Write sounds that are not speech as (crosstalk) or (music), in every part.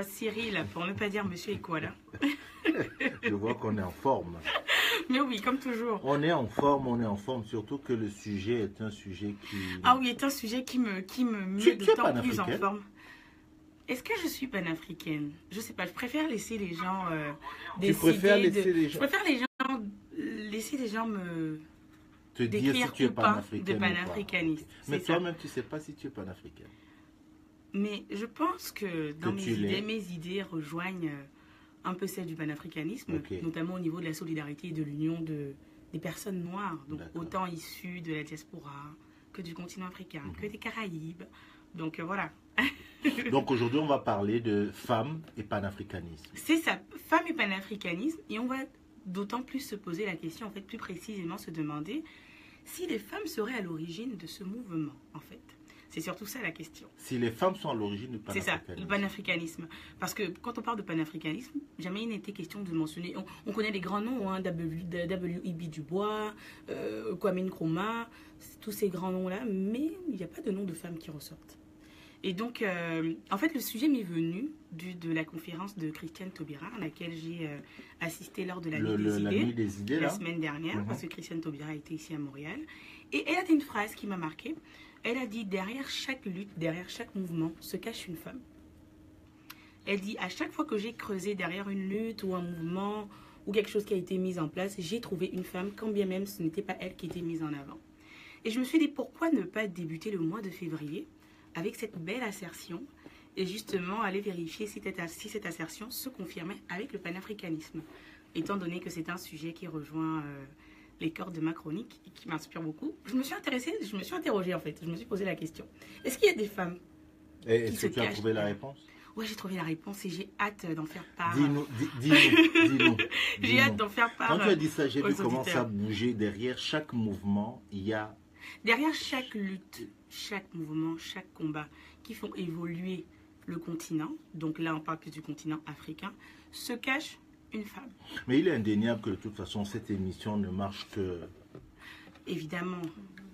euh, Cyril, pour ne pas dire Monsieur Equala. (laughs) Je vois qu'on est en forme. Mais oui, comme toujours. On est en forme, on est en forme, surtout que le sujet est un sujet qui... Ah oui, est un sujet qui me, qui me met Tu- tu d'autant plus en forme. Est-ce que je suis panafricaine? Je sais pas, je préfère laisser les gens euh, décider. préfères de- laisser les gens- Je préfère les gens, laisser les gens me Te dire si tu es panafricaine de panafricaniste. Mais toi-même, tu sais pas si tu es panafricaine. Mais je pense que dans Que mes idées, mes idées rejoignent euh, un peu celles du panafricanisme, notamment au niveau de la solidarité et de l'union de, des personnes noires, donc autant issues de la diaspora que du continent africain, Mhm. que des Caraïbes. Donc euh, voilà. (laughs) Donc aujourd'hui, on va parler de femmes et panafricanisme. C'est ça, femme et panafricanisme, et on va d'autant plus se poser la question, en fait, plus précisément se demander si les femmes seraient à l'origine de ce mouvement, en fait. C'est surtout ça la question. Si les femmes sont à l'origine du C'est ça, panafricanisme. le panafricanisme. Parce que quand on parle de panafricanisme, jamais il n'était question de mentionner. On, on connaît les grands noms, hein, W- W.E.B. Dubois, euh, Kwame Nkrumah, tous ces grands noms-là, mais il n'y a pas de nom de femmes qui ressortent. Et donc, euh, en fait, le sujet m'est venu du, de la conférence de Christiane Taubira, à laquelle j'ai euh, assisté lors de la Le- nuit le- des la idées nuit des idées, la là. semaine dernière, Mhm. parce que Christiane Taubira était ici à Montréal. Et elle a dit une phrase qui m'a marquée. Elle a dit derrière chaque lutte, derrière chaque mouvement, se cache une femme. Elle dit à chaque fois que j'ai creusé derrière une lutte ou un mouvement ou quelque chose qui a été mis en place, j'ai trouvé une femme, quand bien même ce n'était pas elle qui était mise en avant. Et je me suis dit pourquoi ne pas débuter le mois de février avec cette belle assertion et justement aller vérifier si cette, assertion se confirmait avec le panafricanisme, étant donné que c'est un sujet qui rejoint euh, les cordes de ma chronique et qui m'inspire beaucoup. Je me suis intéressée, je me suis interrogée en fait, je me suis posé la question. Est-ce qu'il y a des femmes Et Est-ce se que tu as trouvé la réponse Ouais, j'ai trouvé la réponse et j'ai hâte d'en faire part. Dis-nous, dis- (laughs) dis-nous, dis-nous. J'ai hâte d'en faire part. Quand tu as dit ça, j'ai vu comment ça bougeait. Derrière chaque mouvement, il y a Derrière chaque lutte, chaque mouvement, chaque combat qui font évoluer le continent, donc là on parle plus du continent africain, se cache une femme. Mais il est indéniable que de toute façon, cette émission ne marche que. Évidemment,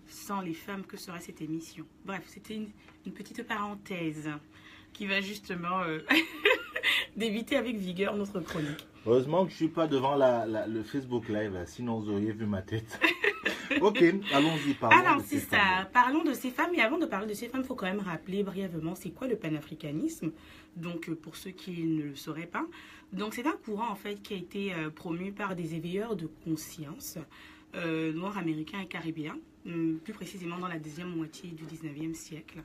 sans les femmes, que serait cette émission? Bref, c'était une, une petite parenthèse qui va justement euh, (laughs) d'éviter avec vigueur notre chronique. Heureusement que je suis pas devant la, la- le Facebook Live, là, sinon vous auriez vu ma tête. (laughs) (laughs) ok, allons-y, parlons Alors, de c'est ces ça. femmes. Parlons de ces femmes. Et avant de parler de ces femmes, il faut quand même rappeler brièvement c'est quoi le panafricanisme. Donc, euh, pour ceux qui ne le sauraient pas. Donc, c'est un courant, en fait, qui a été euh, promu par des éveilleurs de conscience euh, noirs américains et caribéens, hum, plus précisément dans la deuxième moitié du 19e siècle,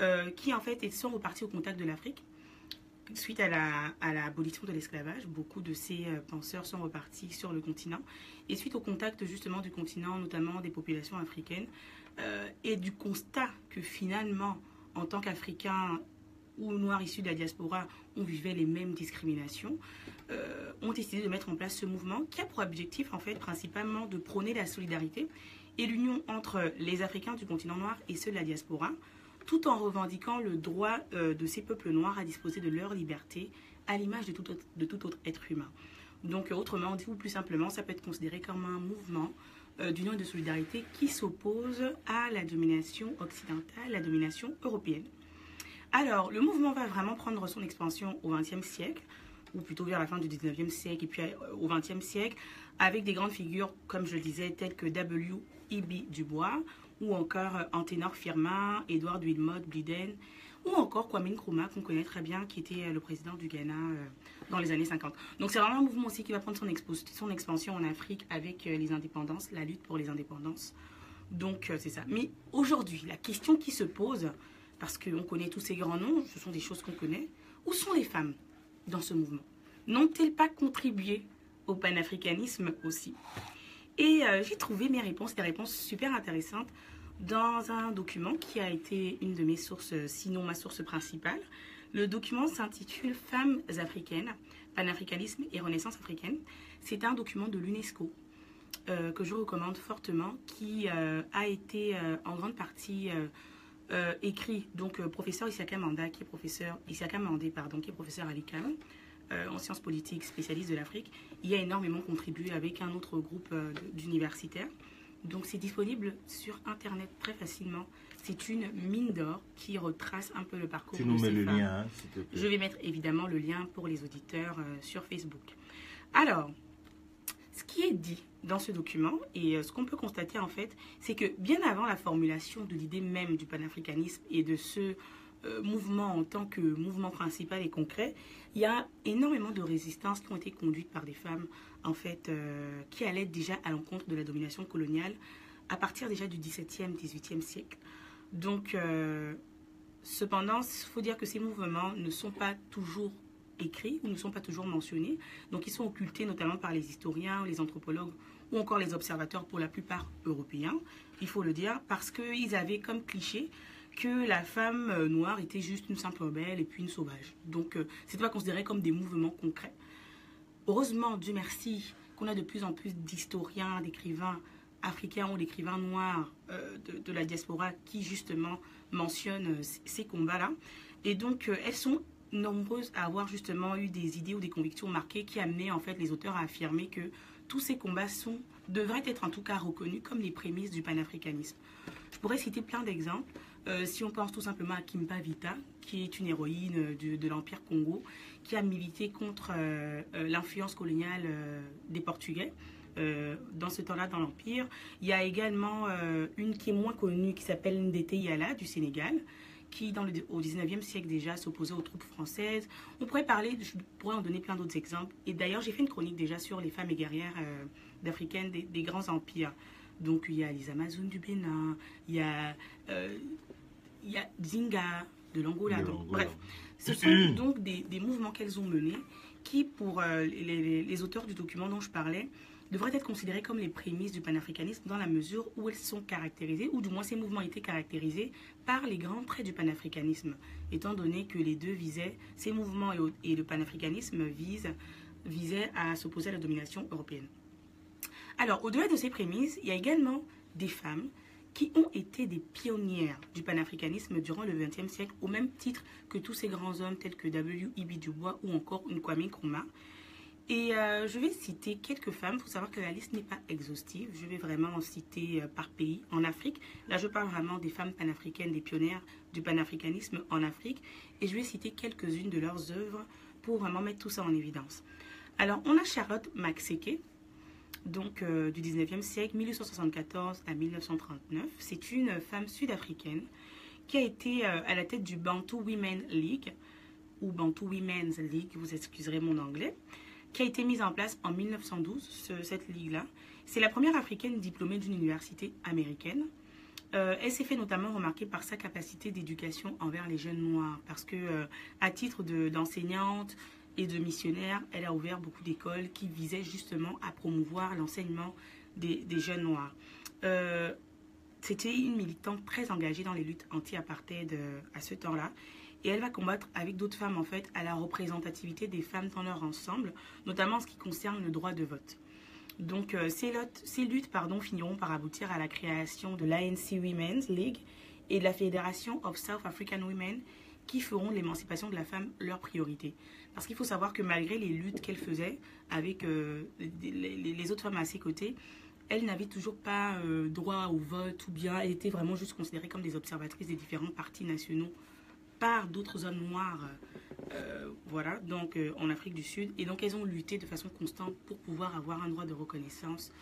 euh, qui, en fait, sont repartis au contact de l'Afrique. Suite à la- l'abolition de l'esclavage, beaucoup de ces euh, penseurs sont repartis sur le continent. Et suite au contact justement du continent, notamment des populations africaines, euh, et du constat que finalement, en tant qu'Africains ou Noirs issus de la diaspora, on vivait les mêmes discriminations, euh, ont décidé de mettre en place ce mouvement qui a pour objectif en fait principalement de prôner la solidarité et l'union entre les Africains du continent noir et ceux de la diaspora, tout en revendiquant le droit euh, de ces peuples noirs à disposer de leur liberté à l'image de tout autre, être humain. Donc, autrement dit, ou plus simplement, ça peut être considéré comme un mouvement euh, d'union et de solidarité qui s'oppose à la domination occidentale, la domination européenne. Alors, le mouvement va vraiment prendre son expansion au XXe siècle, ou plutôt vers la fin du XIXe siècle et puis euh, au XXe siècle, avec des grandes figures, comme je le disais, telles que W.E.B. Dubois, ou encore euh, Anténor Firmin, Édouard Wilmot Bliden, ou encore Kwame Nkrumah, qu'on connaît très bien, qui était euh, le président du Ghana euh, dans les années 50. Donc c'est vraiment un mouvement aussi qui va prendre son, son expansion en Afrique avec les indépendances, la lutte pour les indépendances. Donc c'est ça. Mais aujourd'hui, la question qui se pose, parce qu'on connaît tous ces grands noms, ce sont des choses qu'on connaît, où sont les femmes dans ce mouvement? N'ont-elles pas contribué au panafricanisme aussi? Et euh, j'ai trouvé mes réponses, des réponses super intéressantes, dans un document qui a été une de mes sources, sinon ma source principale. Le document s'intitule Femmes africaines, panafricanisme et renaissance africaine. C'est un document de l'UNESCO euh, que je recommande fortement, qui euh, a été en grande partie écrit donc professeur Issaka Manda, qui est professeur Issaka Mandé, pardon, qui est professeur à l'ICAM, euh, en sciences politiques, spécialiste de l'Afrique. Il a énormément contribué avec un autre groupe euh, d'universitaires. Donc c'est disponible sur Internet très facilement. C'est une mine d'or qui retrace un peu le parcours Tu de nous mets ces le femmes. lien, hein, s'il te plaît. Je vais mettre évidemment le lien pour les auditeurs euh, sur Facebook. Alors, ce qui est dit dans ce document et ce qu'on peut constater en fait, c'est que bien avant la formulation de l'idée même du panafricanisme et de ce euh, mouvement en tant que mouvement principal et concret, il y a énormément de résistances qui ont été conduites par des femmes en fait euh, qui allaient déjà à l'encontre de la domination coloniale à partir déjà du XVIIe, XVIIIe siècle. Donc, euh, cependant, il faut dire que ces mouvements ne sont pas toujours écrits ou ne sont pas toujours mentionnés. Donc, ils sont occultés notamment par les historiens, les anthropologues ou encore les observateurs pour la plupart européens, il faut le dire, parce qu'ils avaient comme cliché que la femme euh, noire était juste une simple rebelle et puis une sauvage. Donc, euh, c'était pas considéré comme des mouvements concrets. Heureusement, Dieu merci, qu'on a de plus en plus d'historiens, d'écrivains africains ou d'écrivains noirs euh, de, la diaspora qui justement mentionnent ces combats-là. Et donc, elles sont nombreuses à avoir justement eu des idées ou des convictions marquées qui amenaient en fait les auteurs à affirmer que tous ces combats sont, devraient être en tout cas reconnus comme les prémices du panafricanisme. Je pourrais citer plein d'exemples. Euh, si on pense tout simplement à Kimba Vita, qui est une héroïne euh, de, l'Empire Congo, qui a milité contre euh, l'influence coloniale des Portugais dans ce temps-là dans l'Empire. Il y a également une qui est moins connue, qui s'appelle Ndete Yala du Sénégal, qui dans le, au 19e siècle déjà s'opposait aux troupes françaises. On pourrait parler, je pourrais en donner plein d'autres exemples. Et d'ailleurs, j'ai fait une chronique déjà sur les femmes et guerrières d'Africaines des, des grands empires. Donc il y a les Amazones du Bénin, il y a, il y a Zinga de l'Angola. Bref, ce sont donc des, des mouvements qu'elles ont menés qui, pour euh, les, auteurs du document dont je parlais, devraient être considérés comme les prémices du panafricanisme dans la mesure où elles sont caractérisées, ou du moins ces mouvements étaient caractérisés par les grands traits du panafricanisme, étant donné que les deux visaient, ces mouvements et, et le panafricanisme visent, visaient à s'opposer à la domination européenne. Alors, au-delà de ces prémices, il y a également des femmes qui ont été des pionnières du panafricanisme durant le XXe siècle, au même titre que tous ces grands hommes tels que W.E.B. Du Bois ou encore Kwame Nkrumah. Et euh, je vais citer quelques femmes. Il faut savoir que la liste n'est pas exhaustive. Je vais vraiment en citer euh, par pays. En Afrique, là je parle vraiment des femmes panafricaines, des pionnières du panafricanisme en Afrique. Et je vais citer quelques-unes de leurs œuvres pour vraiment mettre tout ça en évidence. Alors, on a Charlotte Maxeke, donc euh, du 19e siècle, 1874 à 1939. C'est une femme sud-africaine qui a été euh, à la tête du Bantu Women League, ou Bantu Women's League, vous excuserez mon anglais, qui a été mise en place en 1912, ce- cette ligue-là. C'est la première africaine diplômée d'une université américaine. Euh, elle s'est fait notamment remarquer par sa capacité d'éducation envers les jeunes noirs, parce que à titre de- d'enseignante et de missionnaire, elle a ouvert beaucoup d'écoles qui visaient justement à promouvoir l'enseignement des, jeunes noirs. Euh, C'était une militante très engagée dans les luttes anti-apartheid euh, à ce temps-là. Et elle va combattre avec d'autres femmes, en fait, à la représentativité des femmes dans leur ensemble, notamment en ce qui concerne le droit de vote. Donc, euh, ces, luttes, ces luttes pardon, finiront par aboutir à la création de l'ANC Women's League et de la Fédération of South African Women qui feront l'émancipation de la femme leur priorité. Parce qu'il faut savoir que malgré les luttes qu'elle faisait avec euh, les, autres femmes à ses côtés, elle n'avait toujours pas euh, droit au vote ou bien elle était vraiment juste considérée comme des observatrices des différents partis nationaux par d'autres hommes noirs, euh, voilà, donc en Afrique du Sud. Et donc elles ont lutté de façon constante pour pouvoir avoir un droit de reconnaissance,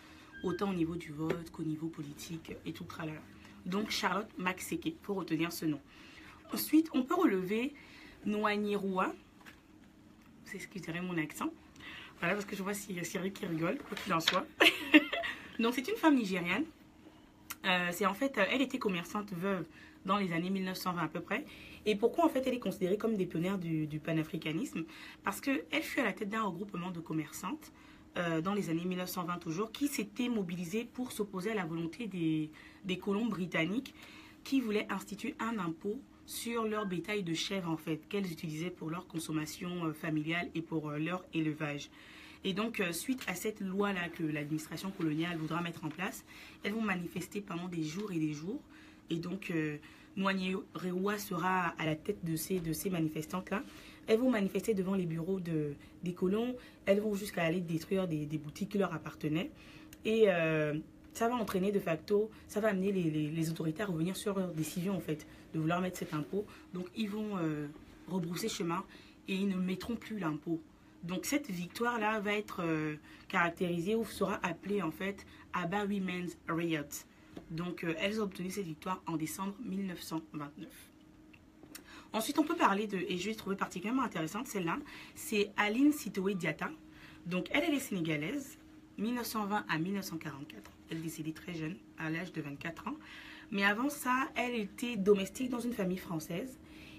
autant au niveau du vote qu'au niveau politique et tout le tralala. Donc Charlotte Maxeke, faut retenir ce nom. Ensuite, on peut relever que je dirais mon accent. Voilà, parce que je vois Cyril qui rigole, quoi qu'il en soit. (laughs) donc c'est une femme nigériane. Euh, c'est en fait, elle était commerçante veuve dans les années 1920 à peu près. Et pourquoi en fait elle est considérée comme des pionnières du, du panafricanisme? Parce qu'elle fut à la tête d'un regroupement de commerçantes euh, dans les années 1920 toujours, qui s'était mobilisée pour s'opposer à la volonté des, des colons britanniques qui voulaient instituer un impôt sur leur bétail de chèvres en fait, qu'elles utilisaient pour leur consommation euh, familiale et pour euh, leur élevage. Et donc, euh, suite à cette loi-là que l'administration coloniale voudra mettre en place, elles vont manifester pendant des jours et des jours. Et donc, euh, Rewa sera à la tête de ces, de ces manifestantes-là. Elles vont manifester devant les bureaux de, des colons. Elles vont jusqu'à aller détruire des, boutiques qui leur appartenaient. Et ça va entraîner de facto, ça va amener les, autorités à revenir sur leur décision en fait de vouloir mettre cet impôt. Donc ils vont euh, rebrousser chemin et ils ne mettront plus l'impôt. Donc cette victoire-là va être euh, caractérisée ou sera appelée en fait Abba Women's Riot. Donc euh, elles ont obtenu cette victoire en décembre 1929. Ensuite, on peut parler de, et je l'ai trouvé particulièrement intéressante, celle-là, c'est Aline Sitoé Diata. Donc elle est sénégalaise, 1920 à 1944. Elle décédée très jeune, à l'âge de 24 ans. Mais avant ça, elle était domestique dans une famille française.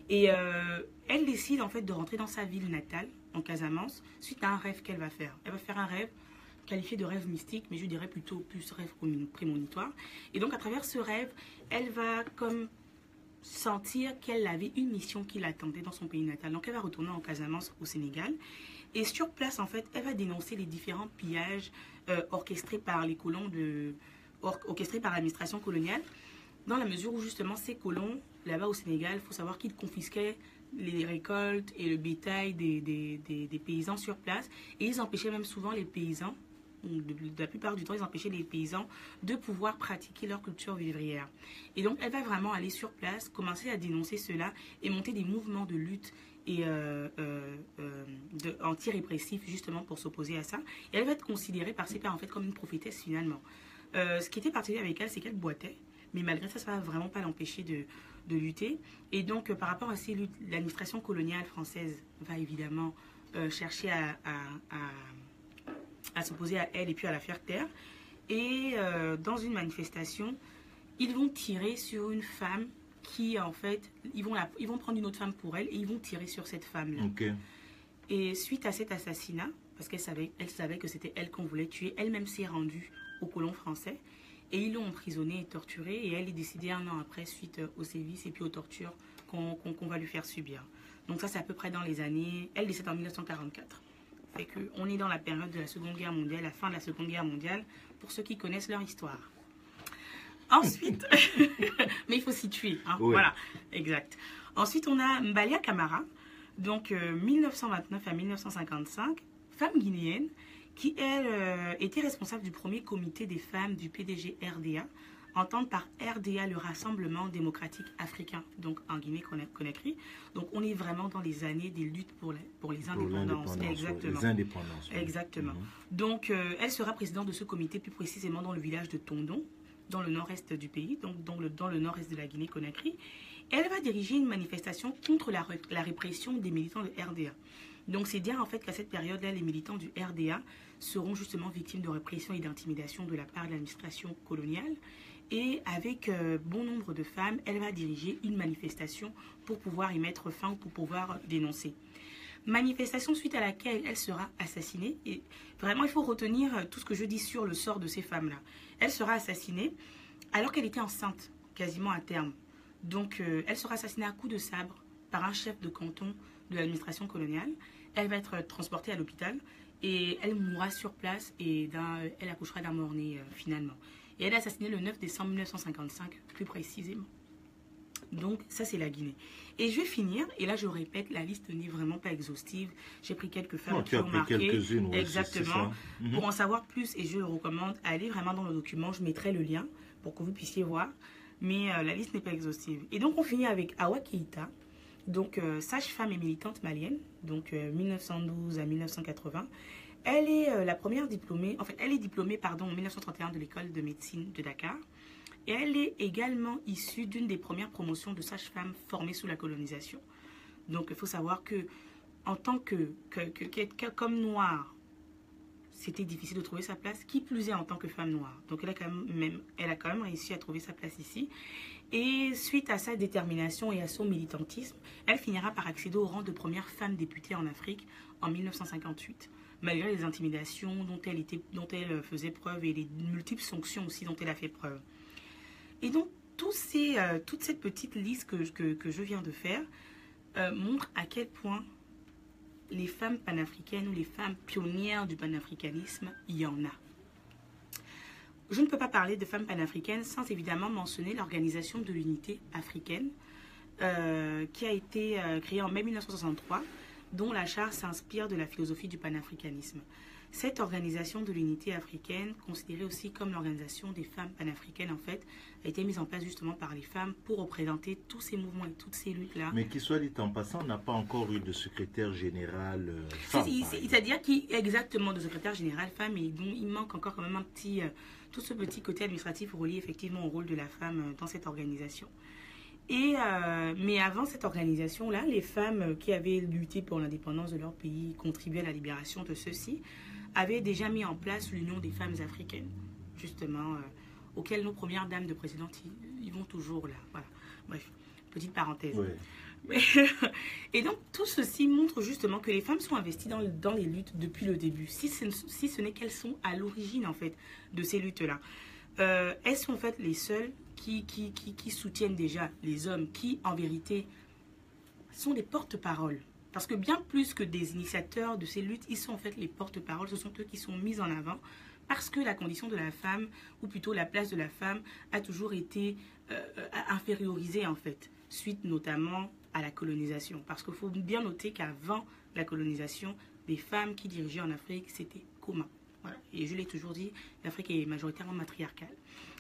Et euh, elle décide en fait de rentrer dans sa ville natale, en Casamance, suite à un rêve qu'elle va faire. Elle va faire un rêve qualifié de rêve mystique, mais je dirais plutôt plus rêve prémonitoire. Et donc à travers ce rêve, elle va comme sentir qu'elle avait une mission qui l'attendait dans son pays natal. Donc elle va retourner en Casamance au Sénégal. Et sur place, en fait, elle va dénoncer les différents pillages euh, orchestrés par les colons de, or, orchestrés par l'administration coloniale, dans la mesure où justement ces colons, là-bas au Sénégal, il faut savoir qu'ils confisquaient les récoltes et le bétail des, des, des, paysans sur place, et ils empêchaient même souvent les paysans, la plupart du temps, ils empêchaient les paysans de pouvoir pratiquer leur culture vivrière. Et donc, elle va vraiment aller sur place, commencer à dénoncer cela et monter des mouvements de lutte et euh, euh, euh, anti-répressif justement pour s'opposer à ça. Et elle va être considérée par ses pairs en fait comme une prophétesse finalement. Ce qui était particulier avec elle, c'est qu'elle boitait, mais malgré ça, ça ne va vraiment pas l'empêcher de, de, lutter. Et donc, par rapport à ces luttes, l'administration coloniale française va évidemment chercher à, à s'opposer à elle et puis à la faire taire. Et dans une manifestation, ils vont tirer sur une femme qui, en fait, ils vont, la, ils vont prendre une autre femme pour elle et ils vont tirer sur cette femme-là. Et suite à cet assassinat, parce qu'elle savait, elle savait que c'était elle qu'on voulait tuer, elle-même s'est rendue aux colons français et ils l'ont emprisonnée et torturée et elle est décédée un an après suite aux sévices et puis aux tortures qu'on va lui faire subir. Donc ça, c'est à peu près dans les années... Elle décède en 1944. Fait que on est dans la période de la Seconde Guerre mondiale, la fin de la Seconde Guerre mondiale, pour ceux qui connaissent leur histoire. Ensuite, (laughs) mais il faut situer, hein, Oui. voilà, exact. Ensuite, on a Mbalia Camara, donc euh, 1929 à 1955, femme guinéenne, qui elle euh, était responsable du premier comité des femmes du PDG RDA, entendre par RDA le Rassemblement démocratique africain, donc en Guinée-Conakry. Donc on est vraiment dans les années des luttes pour, la- pour les indépendances. Exactement. Les indépendances. Exactement. Mhm. Donc, euh, elle sera présidente de ce comité, plus précisément dans le village de Tondon, dans le nord-est du pays, donc dans le, dans le nord-est de la Guinée-Conakry. Elle va diriger une manifestation contre la, la répression des militants de RDA. Donc, c'est dire en fait qu'à cette période-là, les militants du RDA seront justement victimes de répression et d'intimidation de la part de l'administration coloniale. Et avec euh, bon nombre de femmes, elle va diriger une manifestation pour pouvoir y mettre fin ou pour pouvoir dénoncer manifestation suite à laquelle elle sera assassinée. Et vraiment, il faut retenir euh, tout ce que je dis sur le sort de ces femmes-là. Elle sera assassinée alors qu'elle était enceinte, quasiment à terme. Donc, euh, elle sera assassinée à coups de sabre par un chef de canton de l'administration coloniale. Elle va être transportée à l'hôpital et elle mourra sur place et elle accouchera d'un mort-né finalement. Et elle est assassinée le 9 décembre 1955, plus précisément. Donc, ça, c'est la Guinée. Et je vais finir, et là, je répète, la liste n'est vraiment pas exhaustive. J'ai pris quelques femmes Non, qui tu as ont marqué. quelques-unes. ouais, Exactement. Mhm. Pour en savoir plus, et je le recommande, allez vraiment dans le document, je mettrai le lien pour que vous puissiez voir. Mais euh, la liste n'est pas exhaustive. Et donc, on finit avec Awa Keïta, donc euh, sage-femme et militante malienne, donc euh, 1912 à 1980. Elle est euh, la première diplômée, en fait, elle est diplômée, pardon, en 1931 de l'école de médecine de Dakar. Et elle est également issue d'une des premières promotions de sage-femme formées sous la colonisation. Donc, il faut savoir que, en tant que- que- que- comme noire, c'était difficile de trouver sa place, qui plus est en tant que femme noire. Donc elle a quand même, même- elle a quand même réussi à trouver sa place ici. Et suite à sa détermination et à son militantisme, elle finira par accéder au rang de première femme députée en Afrique en 1958, malgré les intimidations dont elle, elle faisait preuve et les multiples sanctions aussi dont elle a fait preuve. Et donc, ces, euh, toute cette petite liste que, que, je viens de faire euh, montre à quel point les femmes panafricaines ou les femmes pionnières du panafricanisme, il y en a. Je ne peux pas parler de femmes panafricaines sans évidemment mentionner l'Organisation de l'Unité africaine, euh, qui a été euh, créée en mai 1963 dont la charte s'inspire de la philosophie du panafricanisme. Cette organisation de l'unité africaine, considérée aussi comme l'organisation des femmes panafricaines en fait, a été mise en place justement par les femmes pour représenter tous ces mouvements et toutes ces luttes-là. Mais qui soit dit en passant, on n'a pas encore eu de secrétaire général euh, femme. C'est-à-dire qu'il exactement de secrétaire général femme et donc il manque encore quand même un petit euh, tout ce petit côté administratif relié effectivement au rôle de la femme euh, dans cette organisation. Et euh, mais avant cette organisation-là, les femmes qui avaient lutté pour l'indépendance de leur pays, contribué à la libération de ceux-ci, avaient déjà mis en place l'Union des femmes africaines, justement, euh, auquel nos premières dames de présidente y, y vont toujours là. Voilà. Bref, petite parenthèse. (laughs) Et donc, tout ceci montre justement que les femmes sont investies dans, dans les luttes depuis le début, si ce, si ce n'est qu'elles sont à l'origine, en fait, de ces luttes-là. Euh, sont, en fait, les seules qui, qui, qui, soutiennent déjà les hommes, qui, en vérité, sont des porte-paroles? Parce que bien plus que des initiateurs de ces luttes, ils sont en fait les porte-paroles, ce sont eux qui sont mis en avant, parce que la condition de la femme, ou plutôt la place de la femme, a toujours été euh, euh, infériorisée, en fait, suite notamment à la colonisation. Parce qu'il faut bien noter qu'avant la colonisation, les femmes qui dirigeaient en Afrique, c'était commun. Et je l'ai toujours dit, l'Afrique est majoritairement matriarcale.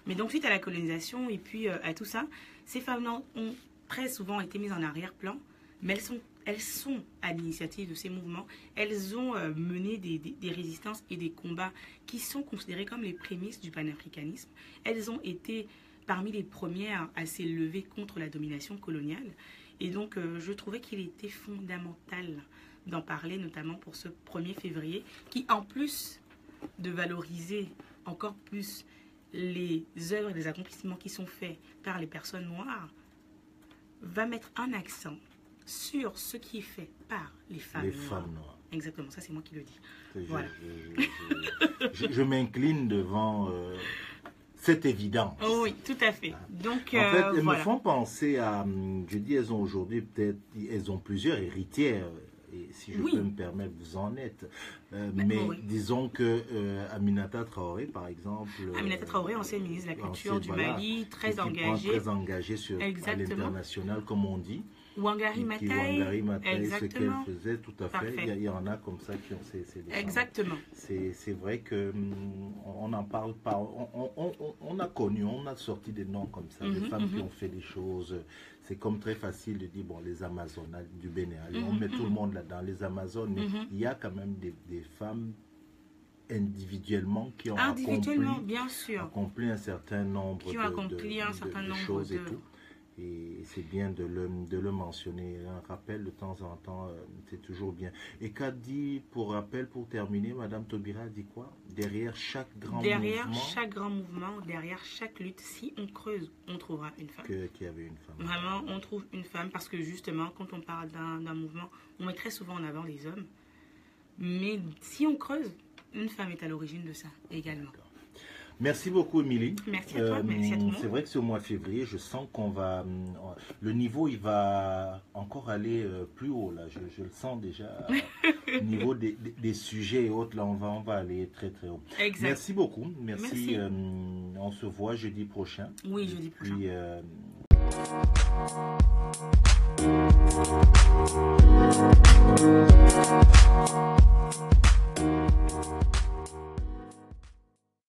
Mais donc, suite à la colonisation et puis euh, à tout ça, ces femmes-là ont très souvent été mises en arrière-plan, mais elles sont, à l'initiative de ces mouvements. Elles ont euh, mené des résistances et des combats qui sont considérés comme les prémices du panafricanisme. Elles ont été parmi les premières à s'élever contre la domination coloniale. Et donc, euh, je trouvais qu'il était fondamental d'en parler, notamment pour ce 1er février, qui, en plus de valoriser encore plus les œuvres et les accomplissements qui sont faits par les personnes noires, va mettre un accent sur ce qui est fait par les femmes Les noires. femmes noires. Exactement, ça c'est moi qui le dis. Je, Voilà. je- je- je- je m'incline devant euh, cette évidence. Oh oui, tout à fait. Donc, En euh, fait, elles voilà. me font penser à. hum, Je dis, elles ont aujourd'hui peut-être. Elles ont plusieurs héritières. Et si je Oui. peux me permettre, vous en êtes. Euh, Ben, mais oui. disons que euh, Aminata Traoré, par exemple. Aminata euh, Traoré, ancienne ministre de la Culture du voilà, Mali, très engagée. Très engagée sur, l'international, comme on dit. Wangari Maathai. Wangari Maathai, ce qu'elle Exactement. faisait, tout à fait. Parfait. Il y, a- il y en a comme ça qui ont ces, ces. Exactement. C'est vrai que hum, on n'en parle pas. On, on- on- on- on a connu, on a sorti des noms comme ça, des Mhm, femmes qui mhm. ont fait des choses. C'est comme très facile de dire, bon, les Amazones du Bénin, allez, on Mhm, met tout le monde là-dedans, les Amazones, mais il y a quand même des, des femmes individuellement qui ont Individuellement, accompli, bien sûr. accompli un certain nombre Qui ont de, accompli de- un de- certain de nombre choses et tout. Et c'est bien de le, de le mentionner. Un rappel de temps en temps, euh, c'est toujours bien. Et qu'a dit, pour rappel, pour terminer, Madame Taubira a dit quoi? Derrière chaque grand Derrière mouvement chaque grand mouvement, derrière chaque lutte, si on creuse, on trouvera une femme. y avait une femme. Vraiment, on trouve une femme parce que justement, quand on parle d'un d'un mouvement, on met très souvent en avant les hommes. Mais si on creuse, une femme est à l'origine de ça également. Merci beaucoup, Émilie. Merci à toi, merci à tout le monde. C'est vrai que c'est au mois de février, je sens qu'on va. hum, Le niveau, il va encore aller euh, plus haut, là. Je, je le sens déjà. (laughs) au niveau des, des- des sujets et autres, là, on va, on va aller très, très haut. Exact. Merci beaucoup. Merci. Merci. euh, on se voit jeudi prochain. Oui, jeudi prochain. Euh,